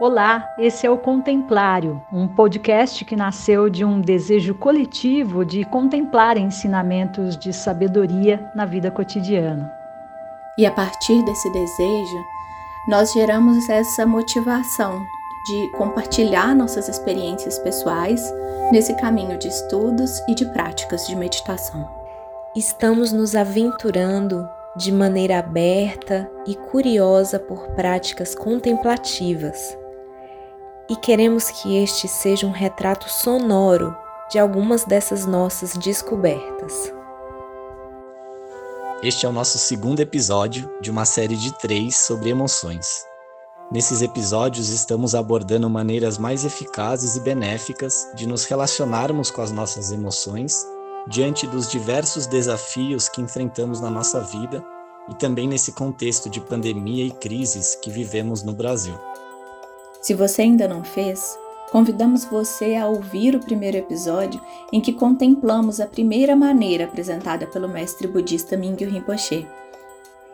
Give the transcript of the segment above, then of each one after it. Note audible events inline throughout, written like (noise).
Olá, esse é o Contemplário, um podcast que nasceu de um desejo coletivo de contemplar ensinamentos de sabedoria na vida cotidiana. E a partir desse desejo, nós geramos essa motivação de compartilhar nossas experiências pessoais nesse caminho de estudos e de práticas de meditação. Estamos nos aventurando de maneira aberta e curiosa por práticas contemplativas e queremos que este seja um retrato sonoro de algumas dessas nossas descobertas. Este é o nosso segundo episódio de uma série de três sobre emoções. Nesses episódios, estamos abordando maneiras mais eficazes e benéficas de nos relacionarmos com as nossas emoções diante dos diversos desafios que enfrentamos na nossa vida e também nesse contexto de pandemia e crises que vivemos no Brasil. Se você ainda não fez, convidamos você a ouvir o primeiro episódio em que contemplamos a primeira maneira apresentada pelo mestre budista Mingyu Rinpoche.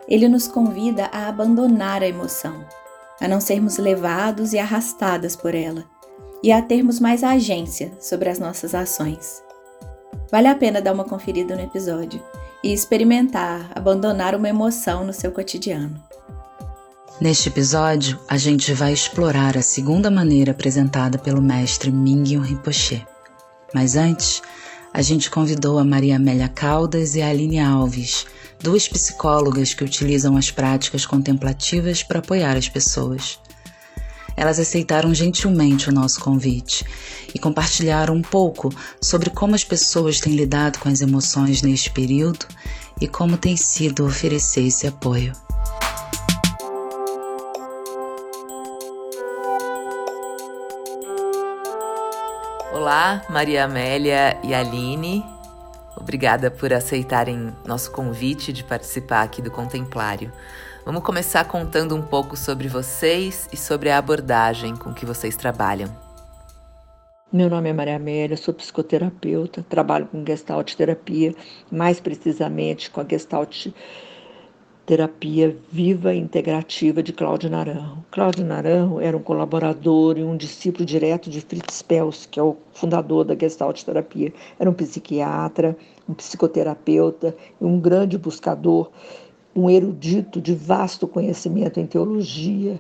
Ele nos convida a abandonar a emoção, a não sermos levados e arrastadas por ela, e a termos mais agência sobre as nossas ações. Vale a pena dar uma conferida no episódio e experimentar abandonar uma emoção no seu cotidiano. Neste episódio, a gente vai explorar a segunda maneira apresentada pelo mestre Mingyun Rinpoche. Mas antes, a gente convidou a Maria Amélia Caldas e a Aline Alves, duas psicólogas que utilizam as práticas contemplativas para apoiar as pessoas. Elas aceitaram gentilmente o nosso convite e compartilharam um pouco sobre como as pessoas têm lidado com as emoções neste período e como tem sido oferecer esse apoio. Olá, Maria Amélia e Aline. Obrigada por aceitarem nosso convite de participar aqui do Contemplário. Vamos começar contando um pouco sobre vocês e sobre a abordagem com que vocês trabalham. Meu nome é Maria Amélia, sou psicoterapeuta, trabalho com gestalt terapia, mais precisamente com a gestalt viva e integrativa de Cláudio Naranjo. Cláudio Naranjo era um colaborador e um discípulo direto de Fritz Pels, que é o fundador da Gestalt terapia. Era um psiquiatra, um psicoterapeuta e um grande buscador, um erudito de vasto conhecimento em teologia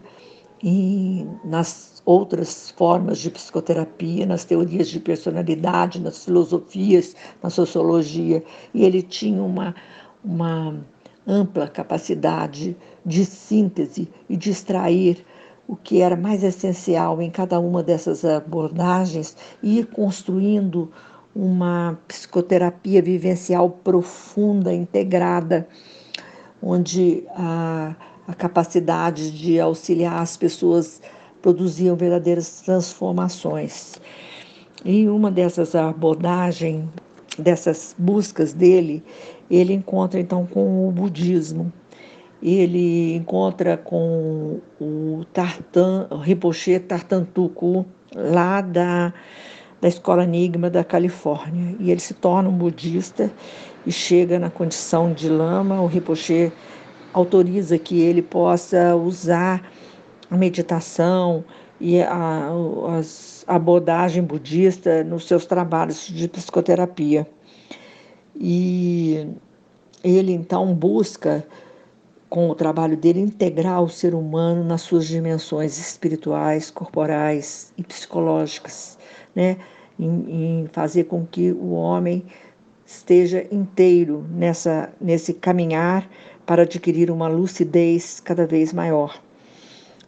e nas outras formas de psicoterapia, nas teorias de personalidade, nas filosofias, na sociologia. E ele tinha uma uma ampla capacidade de síntese e de extrair o que era mais essencial em cada uma dessas abordagens e ir construindo uma psicoterapia vivencial profunda, integrada, onde a, a capacidade de auxiliar as pessoas produziam verdadeiras transformações. E uma dessas abordagens, dessas buscas dele, ele encontra então com o budismo, ele encontra com o Tartan, o Rinpoche Tartantuku, lá da, da Escola Enigma da Califórnia. E ele se torna um budista e chega na condição de lama. O Rinpoche autoriza que ele possa usar a meditação e a, a abordagem budista nos seus trabalhos de psicoterapia. E ele então busca, com o trabalho dele, integrar o ser humano nas suas dimensões espirituais, corporais e psicológicas, né? em, em fazer com que o homem esteja inteiro nessa, nesse caminhar para adquirir uma lucidez cada vez maior.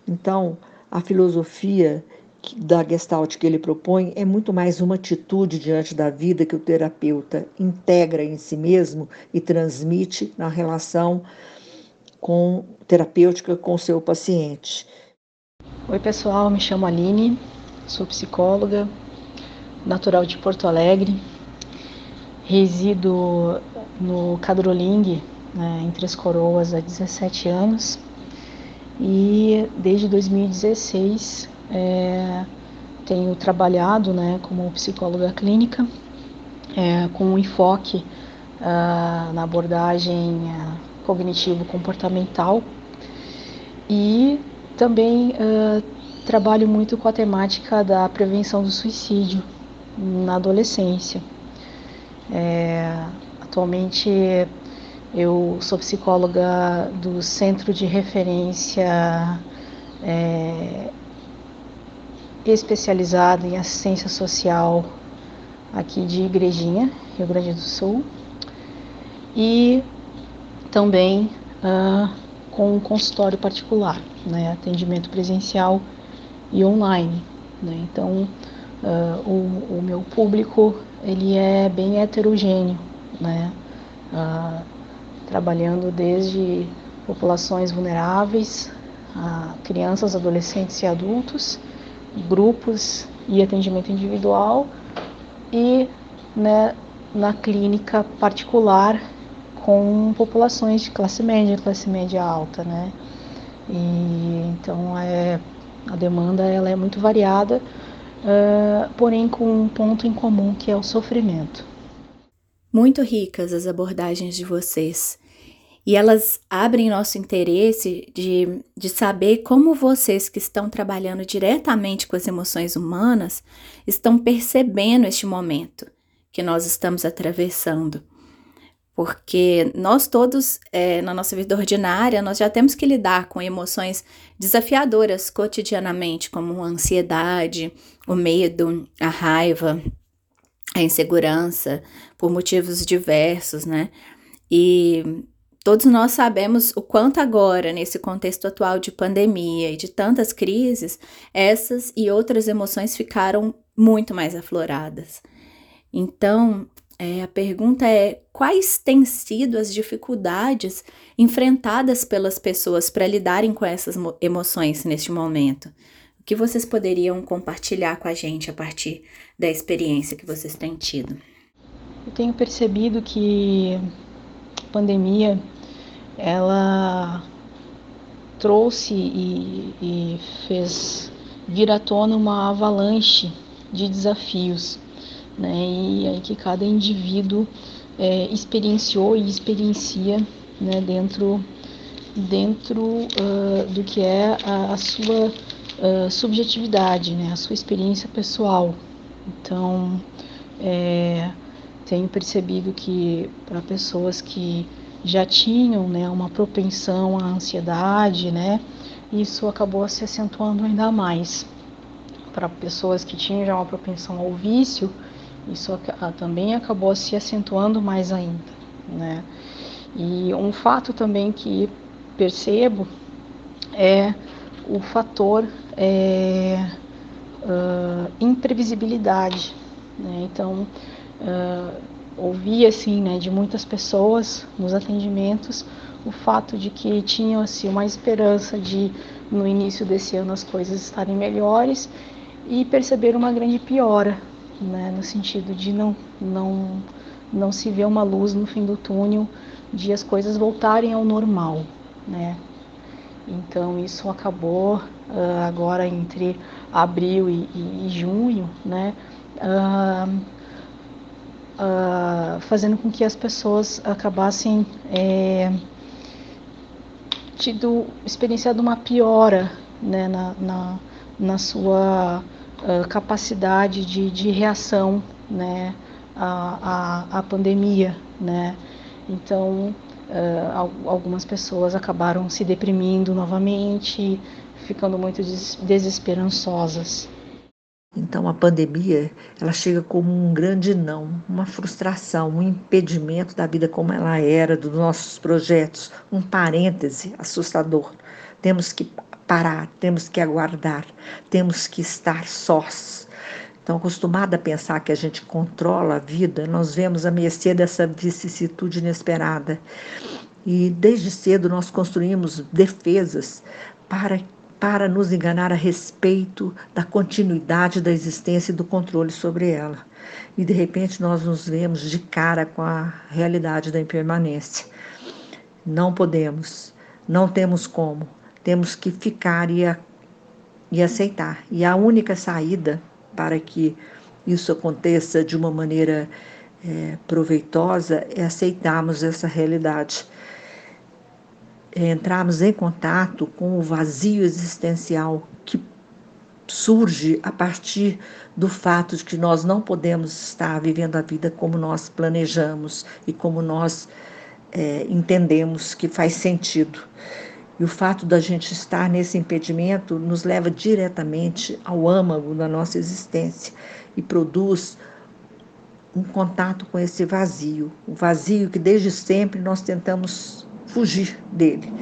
Então, a filosofia da Gestalt que ele propõe é muito mais uma atitude diante da vida que o terapeuta integra em si mesmo e transmite na relação com terapêutica com seu paciente. Oi, pessoal, me chamo Aline, sou psicóloga, natural de Porto Alegre, resido no Cadroling, né, em Três Coroas, há 17 anos e desde 2016 é, tenho trabalhado né, como psicóloga clínica, é, com um enfoque uh, na abordagem uh, cognitivo-comportamental e também uh, trabalho muito com a temática da prevenção do suicídio na adolescência. É, atualmente eu sou psicóloga do Centro de Referência é, especializado em assistência social aqui de Igrejinha, Rio Grande do Sul, e também uh, com um consultório particular, né, atendimento presencial e online. Né, então, uh, o, o, meu público ele é bem heterogêneo, né, uh, trabalhando desde populações vulneráveis, a crianças, adolescentes e adultos, grupos e atendimento individual e né, na clínica particular com populações de classe média, classe média alta, né? E então é a demanda ela é muito variada, uh, porém com um ponto em comum que é o sofrimento. Muito ricas as abordagens de vocês. E elas abrem nosso interesse de, de saber como vocês que estão trabalhando diretamente com as emoções humanas estão percebendo este momento que nós estamos atravessando. Porque nós todos, é, na nossa vida ordinária, nós já temos que lidar com emoções desafiadoras cotidianamente, como a ansiedade, o medo, a raiva, a insegurança, por motivos diversos, né? E Todos nós sabemos o quanto agora, nesse contexto atual de pandemia e de tantas crises, essas e outras emoções ficaram muito mais afloradas. Então, é, a pergunta é: quais têm sido as dificuldades enfrentadas pelas pessoas para lidarem com essas emoções neste momento? O que vocês poderiam compartilhar com a gente a partir da experiência que vocês têm tido? Eu tenho percebido que a pandemia ela trouxe e, e fez vir à tona uma avalanche de desafios, né? E aí que cada indivíduo é, experienciou e experiencia, né? Dentro dentro uh, do que é a, a sua uh, subjetividade, né? A sua experiência pessoal. Então, é, tenho percebido que para pessoas que já tinham né, uma propensão à ansiedade, né? Isso acabou se acentuando ainda mais. Para pessoas que tinham já uma propensão ao vício, isso também acabou se acentuando mais ainda, né? E um fato também que percebo é o fator é, uh, imprevisibilidade, né? Então, uh, ouvi assim, né, de muitas pessoas nos atendimentos o fato de que tinham assim uma esperança de no início desse ano as coisas estarem melhores e perceber uma grande piora, né, no sentido de não não não se ver uma luz no fim do túnel, de as coisas voltarem ao normal, né? Então isso acabou uh, agora entre abril e, e, e junho, né? Uh, uh, fazendo com que as pessoas acabassem é, tido experienciado uma piora né, na, na, na sua uh, capacidade de, de reação né, à, à, à pandemia, né? Então, uh, algumas pessoas acabaram se deprimindo novamente, ficando muito desesperançosas. Então a pandemia, ela chega como um grande não, uma frustração, um impedimento da vida como ela era, dos nossos projetos, um parêntese assustador. Temos que parar, temos que aguardar, temos que estar sós. Então, acostumada a pensar que a gente controla a vida, nós vemos a mercê dessa vicissitude inesperada. E desde cedo nós construímos defesas para para nos enganar a respeito da continuidade da existência e do controle sobre ela. E de repente nós nos vemos de cara com a realidade da impermanência. Não podemos, não temos como, temos que ficar e, a, e aceitar. E a única saída para que isso aconteça de uma maneira é, proveitosa é aceitarmos essa realidade entrarmos em contato com o vazio existencial que surge a partir do fato de que nós não podemos estar vivendo a vida como nós planejamos e como nós é, entendemos que faz sentido. E o fato da gente estar nesse impedimento nos leva diretamente ao âmago da nossa existência e produz um contato com esse vazio, o vazio que desde sempre nós tentamos fugir dele.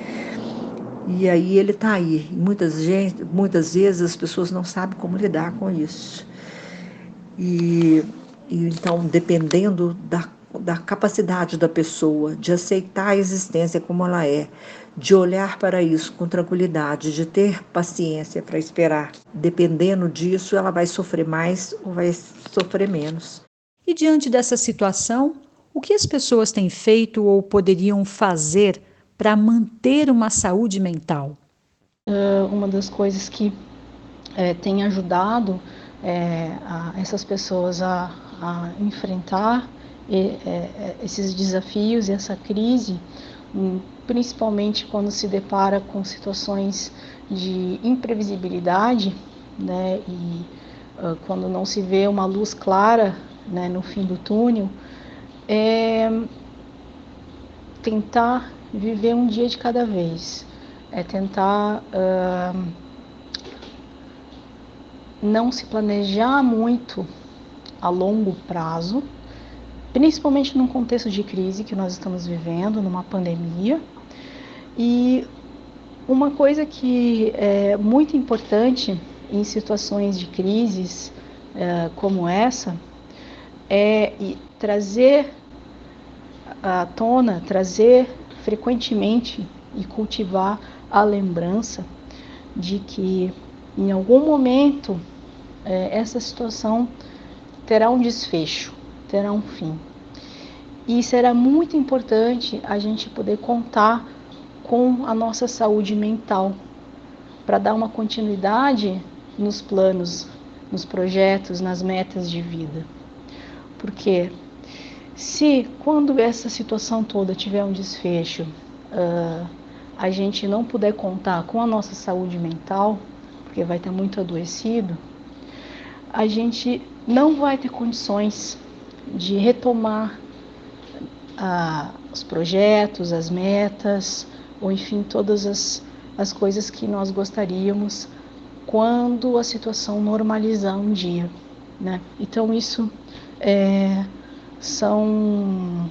E aí ele está aí. E muitas, gente, muitas vezes as pessoas não sabem como lidar com isso. E, e então, dependendo da, da capacidade da pessoa de aceitar a existência como ela é, de olhar para isso com tranquilidade, de ter paciência para esperar, dependendo disso, ela vai sofrer mais ou vai sofrer menos. E diante dessa situação, o que as pessoas têm feito ou poderiam fazer para manter uma saúde mental? Uh, uma das coisas que é, tem ajudado é, a essas pessoas a, a enfrentar e, é, esses desafios e essa crise, um, principalmente quando se depara com situações de imprevisibilidade, né, e uh, quando não se vê uma luz clara né, no fim do túnel, é tentar viver um dia de cada vez, é tentar uh, não se planejar muito a longo prazo, principalmente num contexto de crise que nós estamos vivendo, numa pandemia. E uma coisa que é muito importante em situações de crises uh, como essa é trazer à tona, trazer frequentemente e cultivar a lembrança de que em algum momento é, essa situação terá um desfecho, terá um fim. E será muito importante a gente poder contar com a nossa saúde mental para dar uma continuidade nos planos, nos projetos, nas metas de vida. Porque se quando essa situação toda tiver um desfecho, uh, a gente não puder contar com a nossa saúde mental, porque vai estar muito adoecido, a gente não vai ter condições de retomar uh, os projetos, as metas, ou enfim, todas as, as coisas que nós gostaríamos quando a situação normalizar um dia. Né? Então, isso é são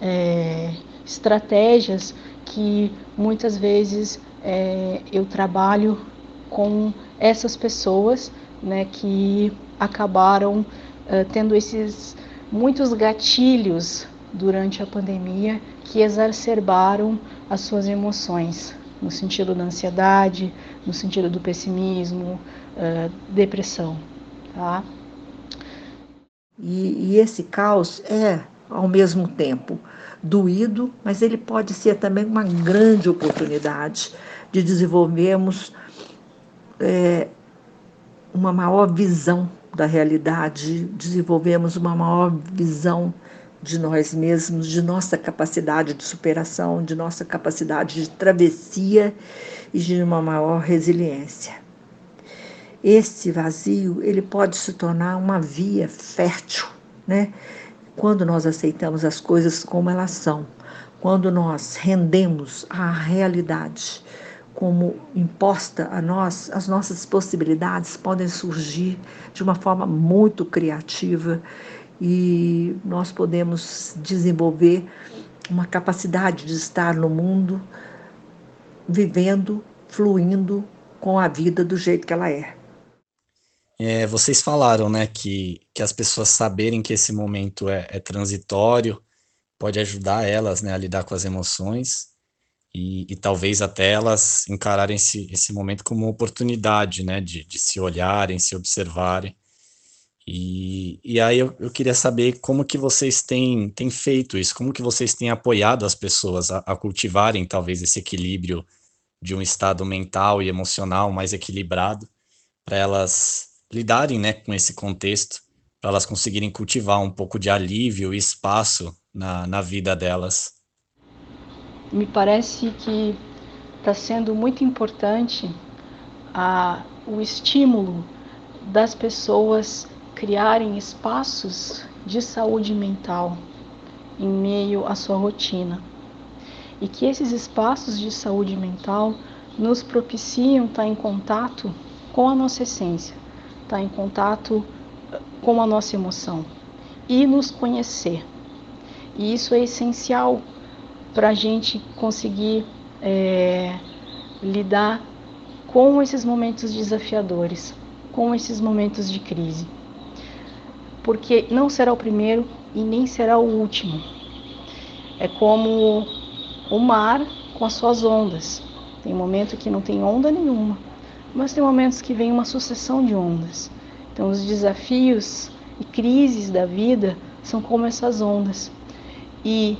é, estratégias que muitas vezes é, eu trabalho com essas pessoas né, que acabaram é, tendo esses muitos gatilhos durante a pandemia que exacerbaram as suas emoções, no sentido da ansiedade, no sentido do pessimismo, uh, depressão. Tá? E, e esse caos é, ao mesmo tempo, doído, mas ele pode ser também uma grande oportunidade de desenvolvermos é, uma maior visão da realidade, desenvolvemos uma maior visão de nós mesmos, de nossa capacidade de superação, de nossa capacidade de travessia e de uma maior resiliência. Esse vazio, ele pode se tornar uma via fértil, né? Quando nós aceitamos as coisas como elas são, quando nós rendemos à realidade como imposta a nós, as nossas possibilidades podem surgir de uma forma muito criativa e nós podemos desenvolver uma capacidade de estar no mundo vivendo, fluindo com a vida do jeito que ela é. É, vocês falaram, né, que, que as pessoas saberem que esse momento é, é transitório pode ajudar elas, né, a lidar com as emoções e, e talvez até elas encararem esse, esse momento como uma oportunidade, né, de, de se olharem, se observarem. E, e aí eu, eu queria saber como que vocês têm, têm feito isso, como que vocês têm apoiado as pessoas a, a cultivarem talvez esse equilíbrio de um estado mental e emocional mais equilibrado para elas lidarem né, com esse contexto, para elas conseguirem cultivar um pouco de alívio e espaço na, na vida delas. Me parece que está sendo muito importante a, o estímulo das pessoas criarem espaços de saúde mental em meio à sua rotina. E que esses espaços de saúde mental nos propiciam estar em contato com a nossa essência, estar em contato eh, com a nossa emoção e nos conhecer. E isso é essencial para a gente conseguir é, lidar com esses momentos desafiadores, com esses momentos de crise. Porque não será o primeiro e nem será o último. É como o mar com as suas ondas. Tem momento que não tem onda nenhuma, mas tem momentos que vem uma sucessão de ondas. Então os desafios e crises da vida são como essas ondas. E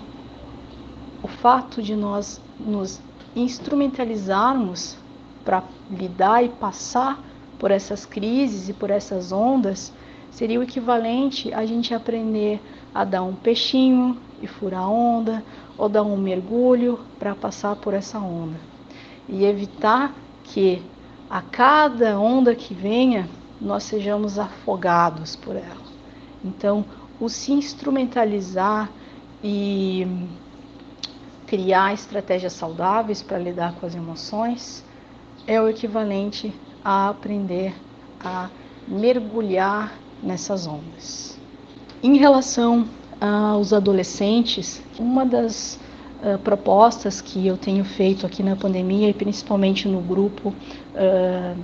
o fato de nós nos instrumentalizarmos para lidar e passar por essas crises e por essas ondas seria o equivalente a gente aprender a dar um peixinho e furar a onda, ou dar um mergulho para passar por essa onda. E evitar que a cada onda que venha nós sejamos afogados por ela. Então, o se instrumentalizar e criar estratégias saudáveis para lidar com as emoções é o equivalente a aprender a mergulhar nessas ondas. Em relação aos adolescentes, uma das uh, propostas que eu tenho feito aqui na pandemia e principalmente no grupo uh,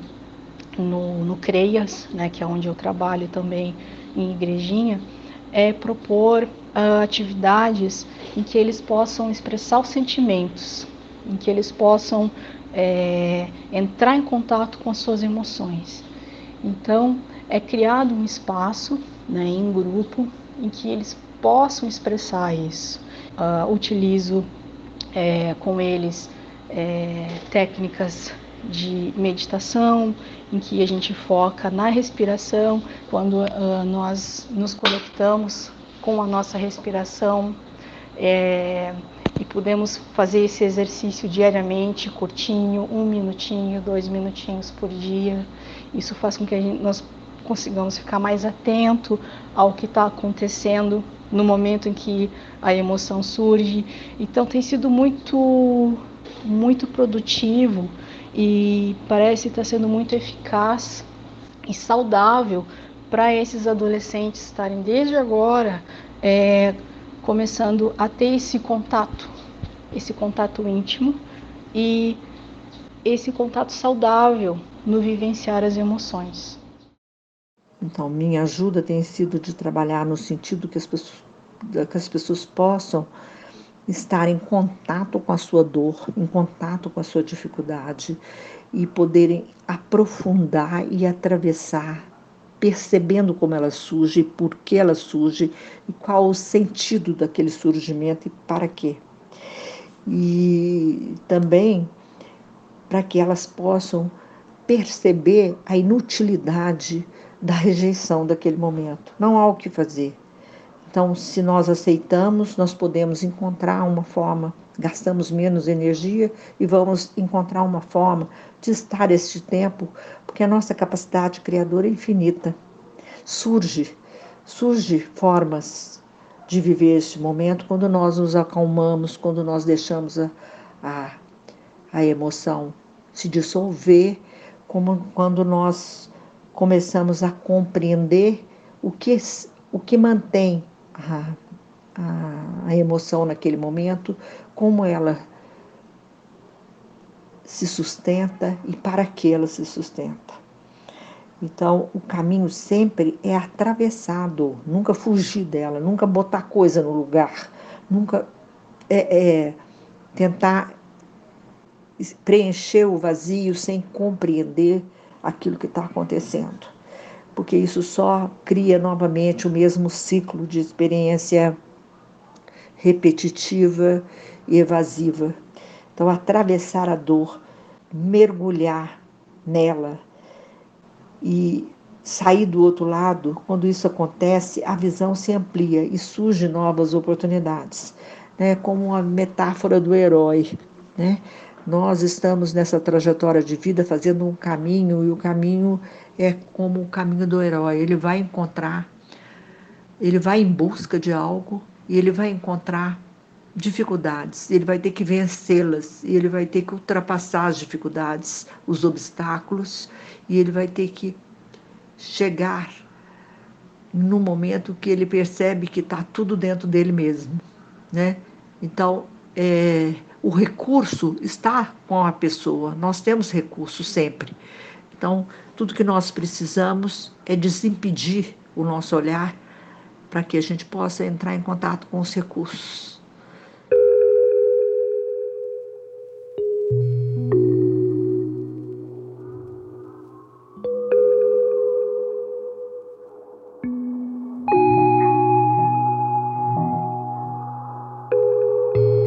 no, no CREAS, né, que é onde eu trabalho também em igrejinha, é propor uh, atividades em que eles possam expressar os sentimentos, em que eles possam é, entrar em contato com as suas emoções. Então, é criado um espaço né, em grupo em que eles possam expressar isso. Uh, utilizo é, com eles é, técnicas de meditação, em que a gente foca na respiração, quando uh, nós nos conectamos com a nossa respiração é, e podemos fazer esse exercício diariamente, curtinho, um minutinho, dois minutinhos por dia. Isso faz com que gente, nós consigamos ficar mais atento ao que está acontecendo no momento em que a emoção surge. Então tem sido muito, muito produtivo e parece estar sendo muito eficaz e saudável para esses adolescentes estarem desde agora é, começando a ter esse contato, esse contato íntimo e esse contato saudável no vivenciar as emoções. Então, minha ajuda tem sido de trabalhar no sentido que as pessoas, que as pessoas possam estar em contato com a sua dor, em contato com a sua dificuldade e poderem aprofundar e atravessar, percebendo como ela surge, por que ela surge e qual o sentido daquele surgimento e para quê. E também para que elas possam perceber a inutilidade da rejeição daquele momento. Não há o que fazer. Então, se nós aceitamos, nós podemos encontrar uma forma, gastamos menos energia e vamos encontrar uma forma de estar este tempo, porque a nossa capacidade criadora é infinita. Surge, surge formas de viver este momento quando nós nos acalmamos, quando nós deixamos a, a, a emoção se dissolver, como quando nós começamos a compreender o que, o que mantém a, a, a emoção naquele momento, como ela se sustenta e para que ela se sustenta. Então, o caminho sempre é atravessar a dor, nunca fugir dela, nunca botar coisa no lugar, nunca é, é, tentar preencher o vazio sem compreender aquilo que está acontecendo porque isso só cria novamente o mesmo ciclo de experiência repetitiva e evasiva. Então, atravessar a dor, mergulhar nela e sair do outro lado, quando isso acontece, a visão se amplia e surgem novas oportunidades, né? como a metáfora do herói. Né? Nós estamos nessa trajetória de vida fazendo um caminho e o caminho é como o caminho do herói. Ele vai encontrar, ele vai em busca de algo e ele vai encontrar dificuldades, ele vai ter que vencê-las, e ele vai ter que ultrapassar as dificuldades, os obstáculos, e ele vai ter que chegar no momento que ele percebe que está tudo dentro dele mesmo, né? Então, é, o recurso está com a pessoa, nós temos recurso sempre. Então, tudo que nós precisamos é desimpedir o nosso olhar para que a gente possa entrar em contato com os recursos.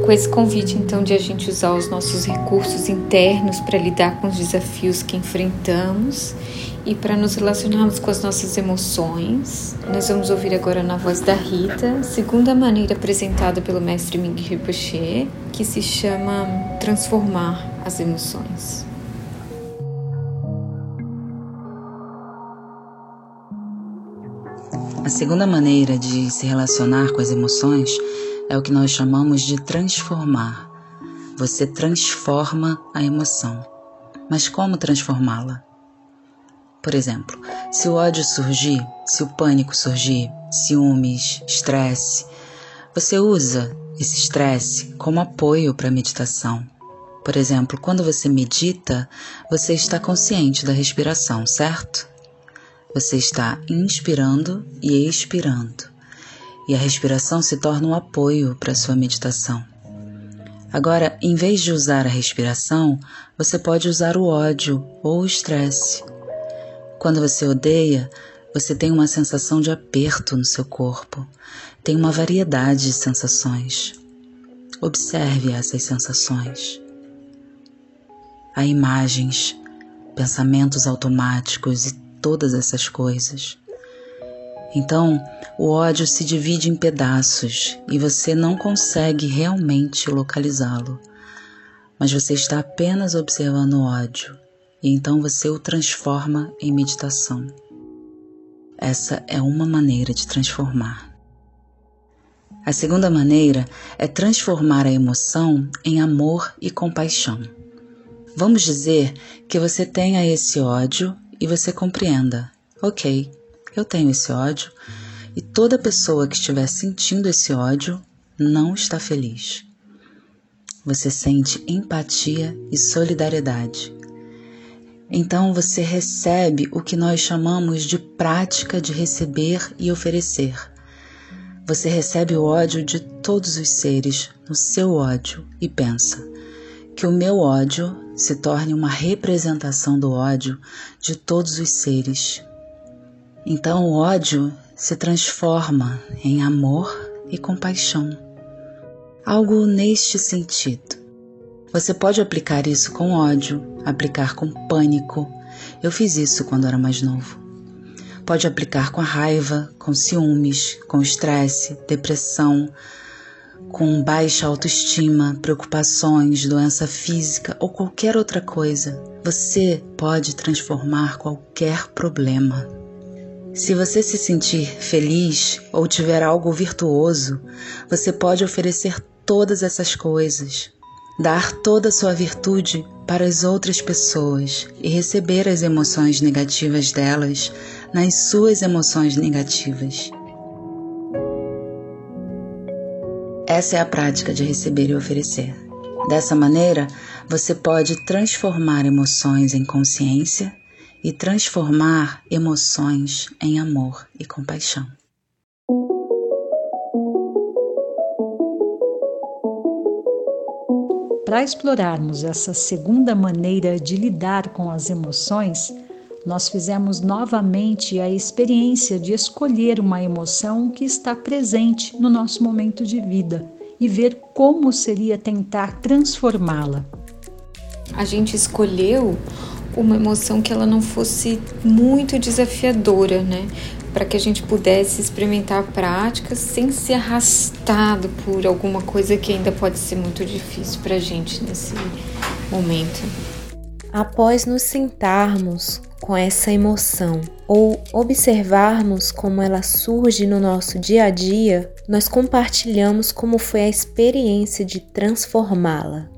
Com esse convite então de a gente usar os nossos recursos internos para lidar com os desafios que enfrentamos e para nos relacionarmos com as nossas emoções. Nós vamos ouvir agora na voz da Rita, segunda maneira apresentada pelo mestre Ming Rinpoche, que se chama transformar as emoções. A segunda maneira de se relacionar com as emoções é o que nós chamamos de transformar. Você transforma a emoção. Mas como transformá-la? Por exemplo, se o ódio surgir, se o pânico surgir, ciúmes, estresse, você usa esse estresse como apoio para a meditação. Por exemplo, quando você medita, você está consciente da respiração, certo? Você está inspirando e expirando e a respiração se torna um apoio para sua meditação. Agora, em vez de usar a respiração, você pode usar o ódio ou o estresse. Quando você odeia, você tem uma sensação de aperto no seu corpo, tem uma variedade de sensações. Observe essas sensações. Há imagens, pensamentos automáticos e todas essas coisas. Então, o ódio se divide em pedaços e você não consegue realmente localizá-lo. Mas você está apenas observando o ódio e então você o transforma em meditação. Essa é uma maneira de transformar. A segunda maneira é transformar a emoção em amor e compaixão. Vamos dizer que você tenha esse ódio e você compreenda. Ok, eu tenho esse ódio e toda pessoa que estiver sentindo esse ódio não está feliz. Você sente empatia e solidariedade. Então você recebe o que nós chamamos de prática de receber e oferecer. Você recebe o ódio de todos os seres no seu ódio e pensa que o meu ódio se torne uma representação do ódio de todos os seres então o ódio se transforma em amor e compaixão. Algo neste sentido. Você pode aplicar isso com ódio, aplicar com pânico. Eu fiz isso quando era mais novo. Pode aplicar com a raiva, com ciúmes, com estresse, depressão, com baixa autoestima, preocupações, doença física ou qualquer outra coisa. Você pode transformar qualquer problema se você se sentir feliz ou tiver algo virtuoso, você pode oferecer todas essas coisas, dar toda a sua virtude para as outras pessoas e receber as emoções negativas delas nas suas emoções negativas. Essa é a prática de receber e oferecer. Dessa maneira, você pode transformar emoções em consciência e transformar emoções em amor e compaixão. Para explorarmos essa segunda maneira de lidar com as emoções, nós fizemos novamente a experiência de escolher uma emoção que está presente no nosso momento de vida e ver como seria tentar transformá-la. A gente escolheu uma emoção que ela não fosse muito desafiadora, né? Para que a gente pudesse experimentar práticas sem ser arrastado por alguma coisa que ainda pode ser muito difícil para a gente nesse, momento. Após nos sentarmos com essa emoção ou observarmos como ela surge no nosso dia a dia, nós compartilhamos como foi a experiência de transformá-la.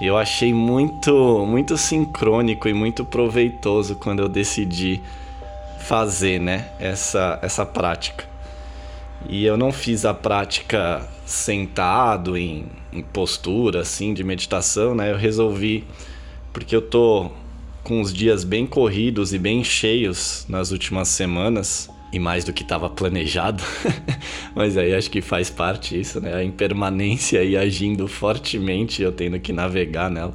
Eu achei muito, muito sincrônico e muito proveitoso quando eu decidi fazer, né, essa, essa prática. E eu não fiz a prática sentado em, em postura assim de meditação, né? Eu resolvi porque eu tô com os dias bem corridos e bem cheios nas últimas semanas e mais do que estava planejado. (laughs) Mas aí acho que faz parte isso, né? A impermanência e agindo fortemente, eu tendo que navegar nela.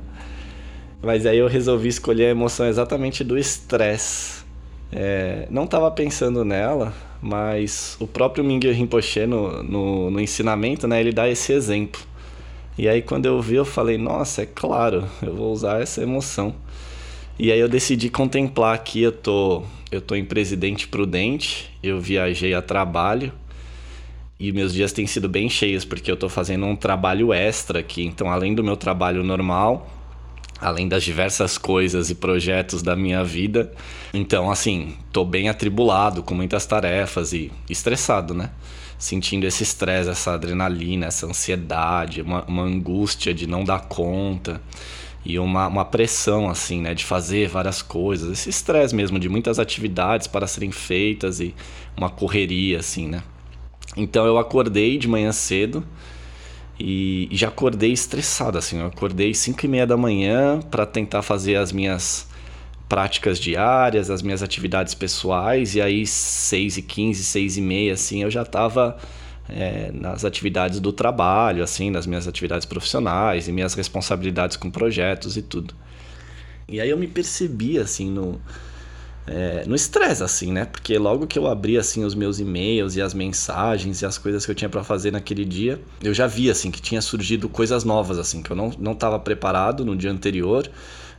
Mas aí eu resolvi escolher a emoção exatamente do estresse. É, não estava pensando nela, mas o próprio Mingyur Rinpoche no, no, no ensinamento, né, ele dá esse exemplo. E aí quando eu vi, eu falei, nossa, é claro, eu vou usar essa emoção. E aí eu decidi contemplar aqui, eu tô, eu tô em Presidente Prudente, eu viajei a trabalho e meus dias têm sido bem cheios porque eu tô fazendo um trabalho extra aqui. Então, além do meu trabalho normal, além das diversas coisas e projetos da minha vida, então assim, tô bem atribulado com muitas tarefas e estressado, né? Sentindo esse estresse, essa adrenalina, essa ansiedade, uma, uma angústia de não dar conta e uma, uma pressão assim, né, de fazer várias coisas, esse estresse mesmo de muitas atividades para serem feitas e uma correria assim, né? Então eu acordei de manhã cedo e, já acordei estressado assim, eu acordei 5 e meia da manhã para tentar fazer as minhas práticas diárias, as minhas atividades pessoais. E aí 6 e 15, 6 e meia assim, eu já estava é, nas atividades do trabalho, assim, nas minhas atividades profissionais e minhas responsabilidades com projetos e tudo. E aí eu me percebi, assim, no, é, no estresse, assim, né? Porque logo que eu abri, assim, os meus e-mails e as mensagens e as coisas que eu tinha para fazer naquele dia, eu já vi, assim, que tinha surgido coisas novas, assim, que eu não, não tava preparado no dia anterior,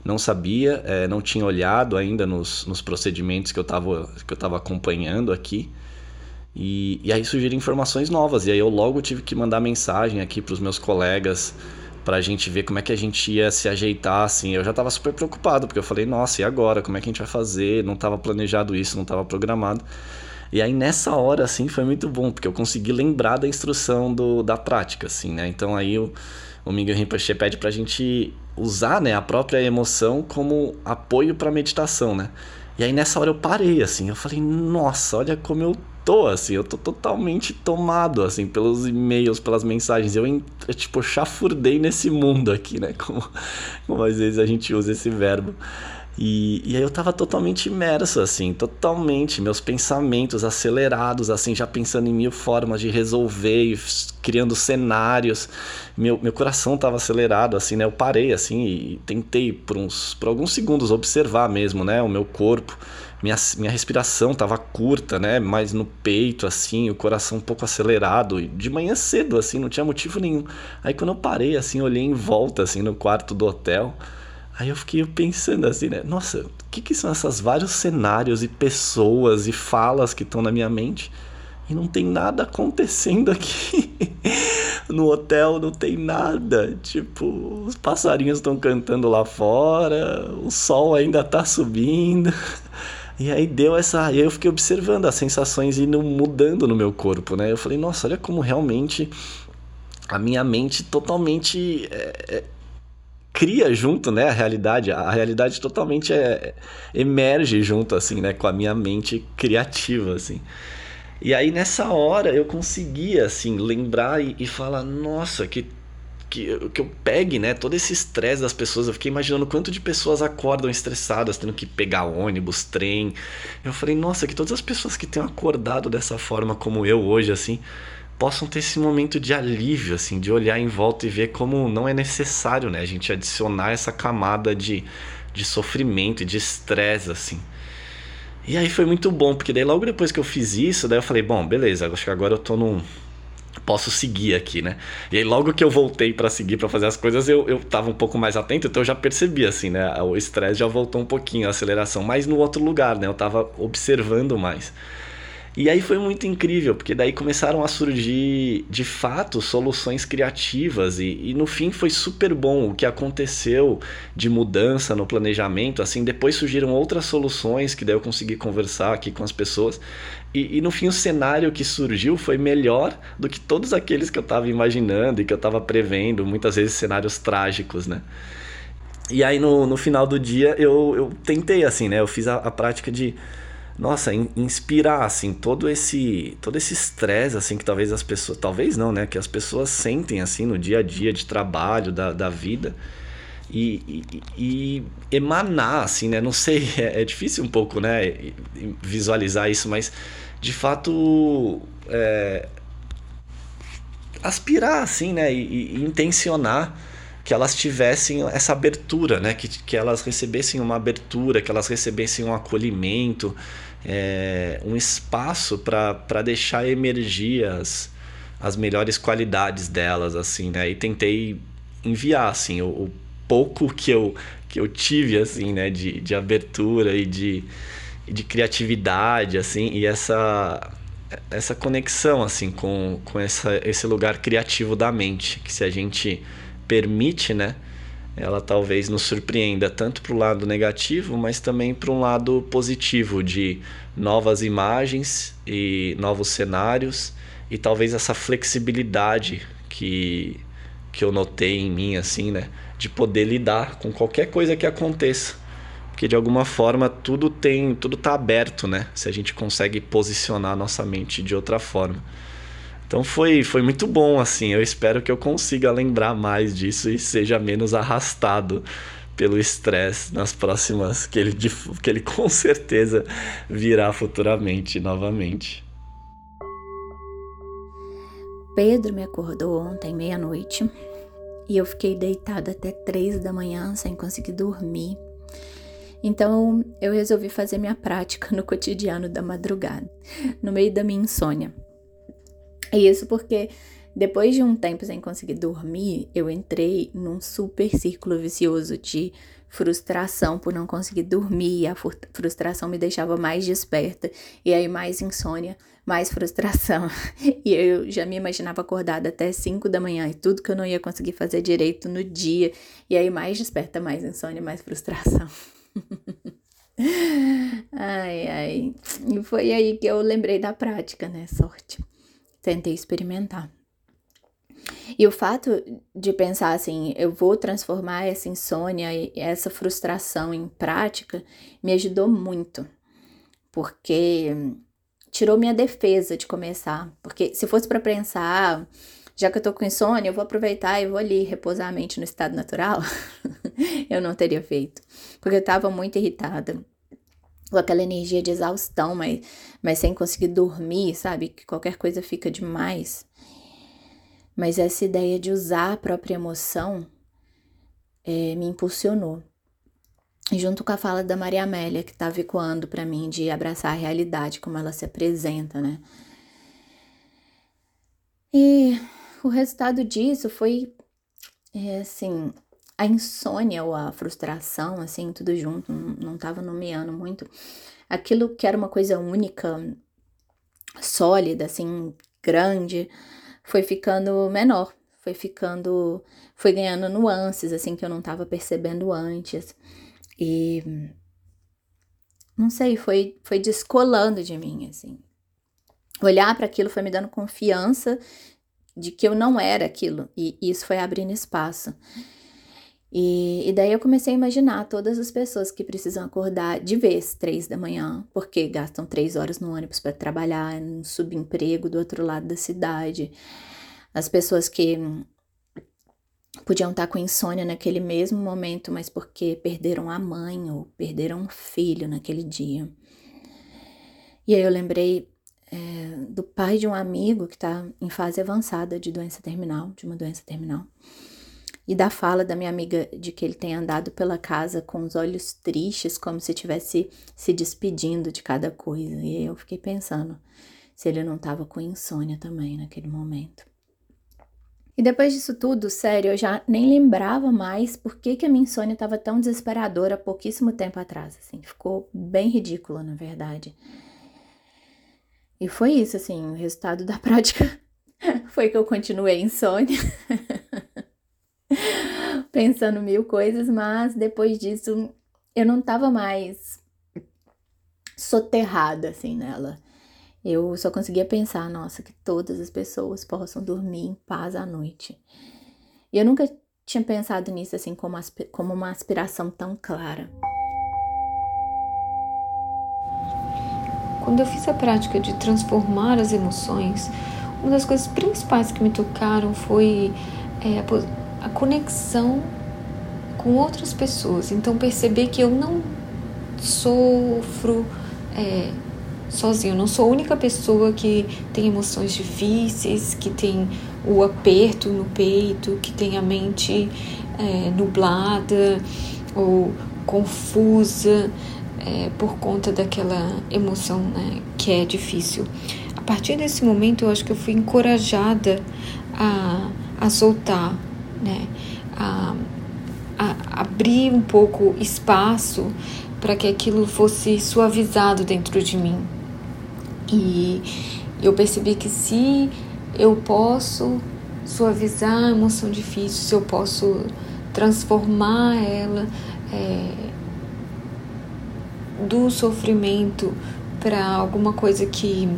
não sabia, é, não tinha olhado ainda nos, nos procedimentos que eu estava que eu tava acompanhando aqui. E, e aí surgiram informações novas. E aí eu logo tive que mandar mensagem aqui para os meus colegas para a gente ver como é que a gente ia se ajeitar, assim. Eu já estava super preocupado, porque eu falei, nossa, e agora? Como é que a gente vai fazer? Não estava planejado isso, não estava programado. E aí nessa hora, assim, foi muito bom, porque eu consegui lembrar da instrução do, da prática, assim, né? Então aí o, o Miguel Rinpoche pede para a gente usar, né, a própria emoção como apoio para meditação, né? E aí nessa hora eu parei, assim, eu falei, nossa, olha como eu tô, assim, eu tô totalmente tomado, assim, pelos e-mails, pelas mensagens. Eu, eu tipo, chafurdei nesse mundo aqui, né? (laughs) Como, como às vezes a gente usa esse verbo. E, e aí eu tava totalmente imerso, assim, totalmente, meus pensamentos acelerados, assim, já pensando em mil formas de resolver, criando cenários. Meu, meu coração tava acelerado, assim, né? Eu parei, assim, e tentei por, uns, por alguns segundos observar mesmo, né? O meu corpo minha, minha respiração tava curta, né? Mais no peito, assim, o coração um pouco acelerado. E de manhã cedo, assim, não tinha motivo nenhum. Aí quando eu parei, assim, olhei em volta, assim, no quarto do hotel. Aí eu fiquei pensando assim, né? Nossa, o que, que são esses vários cenários e pessoas e falas que estão na minha mente? E não tem nada acontecendo (laughs) aqui. no hotel não tem nada. Tipo, os passarinhos estão cantando lá fora, o sol ainda tá subindo. E aí deu essa. E aí eu fiquei observando as sensações indo mudando no meu corpo, né? Eu falei, nossa, olha como realmente a minha mente totalmente é, é, cria junto, né? A realidade. A realidade totalmente é, emerge junto, assim, né? Com a minha mente criativa, assim. E aí nessa hora eu conseguia, assim, lembrar e, e falar, nossa, que que, que eu pegue, né, todo esse estresse das pessoas. Eu fiquei imaginando quanto de pessoas acordam estressadas, tendo que pegar ônibus, trem. Eu falei, nossa, que todas as pessoas que tenham acordado dessa forma como eu hoje, assim, possam ter esse momento de alívio, assim, de olhar em volta e ver como não é necessário, né, a gente adicionar essa camada de, de sofrimento e de estresse, assim. E aí foi muito bom, porque daí logo depois que eu fiz isso, daí eu falei, bom, beleza, acho que agora eu tô num posso seguir aqui, né? E aí logo que eu voltei para seguir para fazer as coisas, eu, eu tava um pouco mais atento, então eu já percebi assim, né? O estresse já voltou um pouquinho, a aceleração, mas no outro lugar, né? Eu tava observando mais. E aí foi muito incrível, porque daí começaram a surgir, de fato, soluções criativas e, e, no fim foi super bom o que aconteceu de mudança no planejamento. Assim, depois surgiram outras soluções que daí eu consegui conversar aqui com as pessoas e, e no fim o cenário que surgiu foi melhor do que todos aqueles que eu estava imaginando e que eu estava prevendo, muitas vezes cenários trágicos, né? E aí no, no final do dia eu, eu tentei assim, né? Eu fiz a, a prática de nossa, in, inspirar assim todo esse todo esse estresse assim que talvez as pessoas, talvez não, né, que as pessoas sentem assim no dia a dia de trabalho, da, da vida. E, e, e, emanar, assim, né? Não sei, (laughs) é, é, difícil um pouco, né? Visualizar isso, mas de fato é, aspirar, assim, né? E, e, intencionar que elas tivessem essa abertura, né? Que, que elas recebessem uma abertura, que elas recebessem um acolhimento, é, um espaço para deixar emergir as, as melhores qualidades delas, assim, né? E tentei enviar, assim, o, o pouco que eu, que eu tive, assim, né? De, de abertura e de, de criatividade, assim, e essa essa conexão assim com, com essa, esse lugar criativo da mente que se a gente permite né ela talvez nos surpreenda tanto para o lado negativo, mas também para um lado positivo de novas imagens e novos cenários e talvez essa flexibilidade que que eu notei em mim assim, né, de poder lidar com qualquer coisa que aconteça. Porque de alguma forma tudo tem, tudo tá aberto, né? Se a gente consegue posicionar nossa mente de outra forma. Então foi, foi muito bom, assim. Eu espero que eu consiga lembrar mais disso e seja menos arrastado pelo estresse nas próximas. Que ele, que ele (laughs) com certeza virá futuramente novamente. Pedro me acordou ontem, meia-noite, e eu fiquei deitada até três da manhã sem conseguir dormir. Então eu resolvi fazer minha prática no cotidiano da madrugada, no meio da minha insônia. E isso porque depois de um tempo sem conseguir dormir, eu entrei num super círculo vicioso de frustração por não conseguir dormir, a frustração me deixava mais desperta, e aí mais insônia, mais frustração. (laughs) E eu já me imaginava acordada até 5 da manhã e tudo que eu não ia conseguir fazer direito no dia, e aí mais desperta, mais insônia, mais frustração. (laughs) ai, ai. E foi aí que eu lembrei da prática, né? Sorte tentei experimentar. E o fato de pensar assim, eu vou transformar essa insônia e essa frustração em prática me ajudou muito, porque tirou minha defesa de começar. Porque se fosse para pensar, já que eu tô com insônia, eu vou aproveitar e vou ali repousar a mente no estado natural, (laughs) eu não teria feito, porque eu tava muito irritada com aquela energia de exaustão, mas, mas sem conseguir dormir, sabe? Que qualquer coisa fica demais. Mas essa ideia de usar a própria emoção é, me impulsionou. Junto com a fala da Maria Amélia, que estava ecoando para mim de abraçar a realidade, como ela se apresenta, né? E o resultado disso foi, é, assim, a insônia ou a frustração, assim, tudo junto, não, não tava nomeando muito. Aquilo que era uma coisa única, sólida, assim, grande, foi ficando menor, foi ficando, foi ganhando nuances, assim, que eu não tava percebendo antes. E não sei, foi, foi descolando de mim, assim. Olhar para aquilo foi me dando confiança de que eu não era aquilo, e isso foi abrindo espaço. E, e, daí eu comecei a imaginar todas as pessoas que precisam acordar de vez três da manhã, porque gastam três horas no ônibus para trabalhar, num subemprego do outro lado da cidade. As pessoas que podiam estar com insônia naquele mesmo momento, mas porque perderam a mãe ou perderam um filho naquele dia. E aí eu lembrei é, do pai de um amigo que está em fase avançada de doença terminal, de uma doença terminal e da fala da minha amiga de que ele tem andado pela casa com os olhos tristes, como se estivesse se despedindo de cada coisa. E eu fiquei pensando se ele não estava com insônia também naquele momento. E depois disso tudo, sério, eu já nem lembrava mais por que, que a minha insônia estava tão desesperadora há pouquíssimo tempo atrás. Assim, ficou bem ridícula, na verdade. E foi isso, assim, o resultado da (laughs) prática foi que eu continuei insônia. (laughs) Pensando mil coisas, mas depois disso eu não tava mais soterrada assim nela. Eu só conseguia pensar, nossa, que todas as pessoas possam dormir em paz à noite. E eu nunca tinha pensado nisso assim como, como uma aspiração tão clara. Quando eu fiz a prática de transformar as emoções, uma das coisas principais que me tocaram foi é, a conexão com outras pessoas. Então, perceber que eu não sofro é, sozinho, eu não sou a única pessoa que tem emoções difíceis, que tem o aperto no peito, que tem a mente é, nublada ou confusa é, por conta daquela emoção né, que é difícil. A partir desse momento, eu acho que eu fui encorajada a, a soltar, né, a, a abrir um pouco espaço para que aquilo fosse suavizado dentro de mim. E eu percebi que se eu posso suavizar a emoção difícil, se eu posso transformar ela é, do sofrimento para alguma coisa que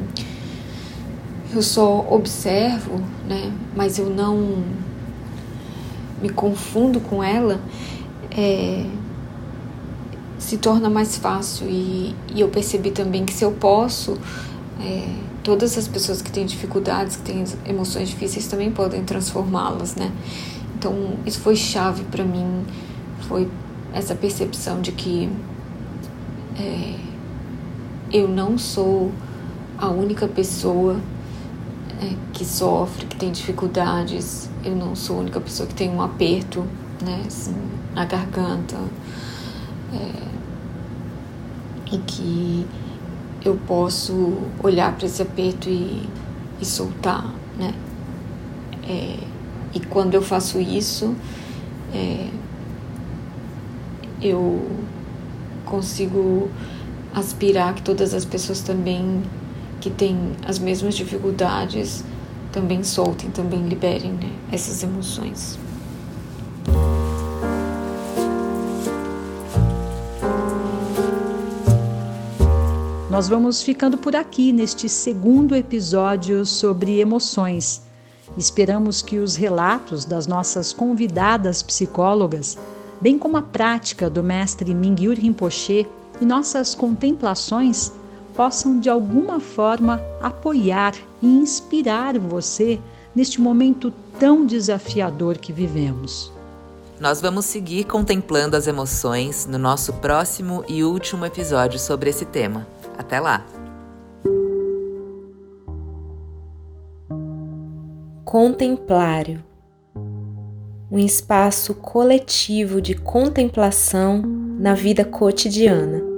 eu só observo, né, mas eu não me confundo com ela, é, se torna mais fácil. E, e, eu percebi também que se eu posso, é, todas as pessoas que têm dificuldades, que têm emoções difíceis, também podem transformá-las, né? Então, isso foi chave para mim, foi essa percepção de que é, eu não sou a única pessoa é, que sofre, que tem dificuldades, eu não sou a única pessoa que tem um aperto né, assim, na garganta. É, e que eu posso olhar para esse aperto e, e soltar, né? É, e quando eu faço isso, é, eu consigo aspirar que todas as pessoas também que têm as mesmas dificuldades também soltem, também liberem né, essas emoções. Nós vamos ficando por aqui neste segundo episódio sobre emoções. Esperamos que os relatos das nossas convidadas psicólogas, bem como a prática do mestre Mingyur Rinpoche e nossas contemplações, possam de alguma forma apoiar e inspirar você neste momento tão desafiador que vivemos. Nós vamos seguir contemplando as emoções no nosso próximo e último episódio sobre esse tema. Até lá! Contemplário um espaço coletivo de contemplação na vida cotidiana.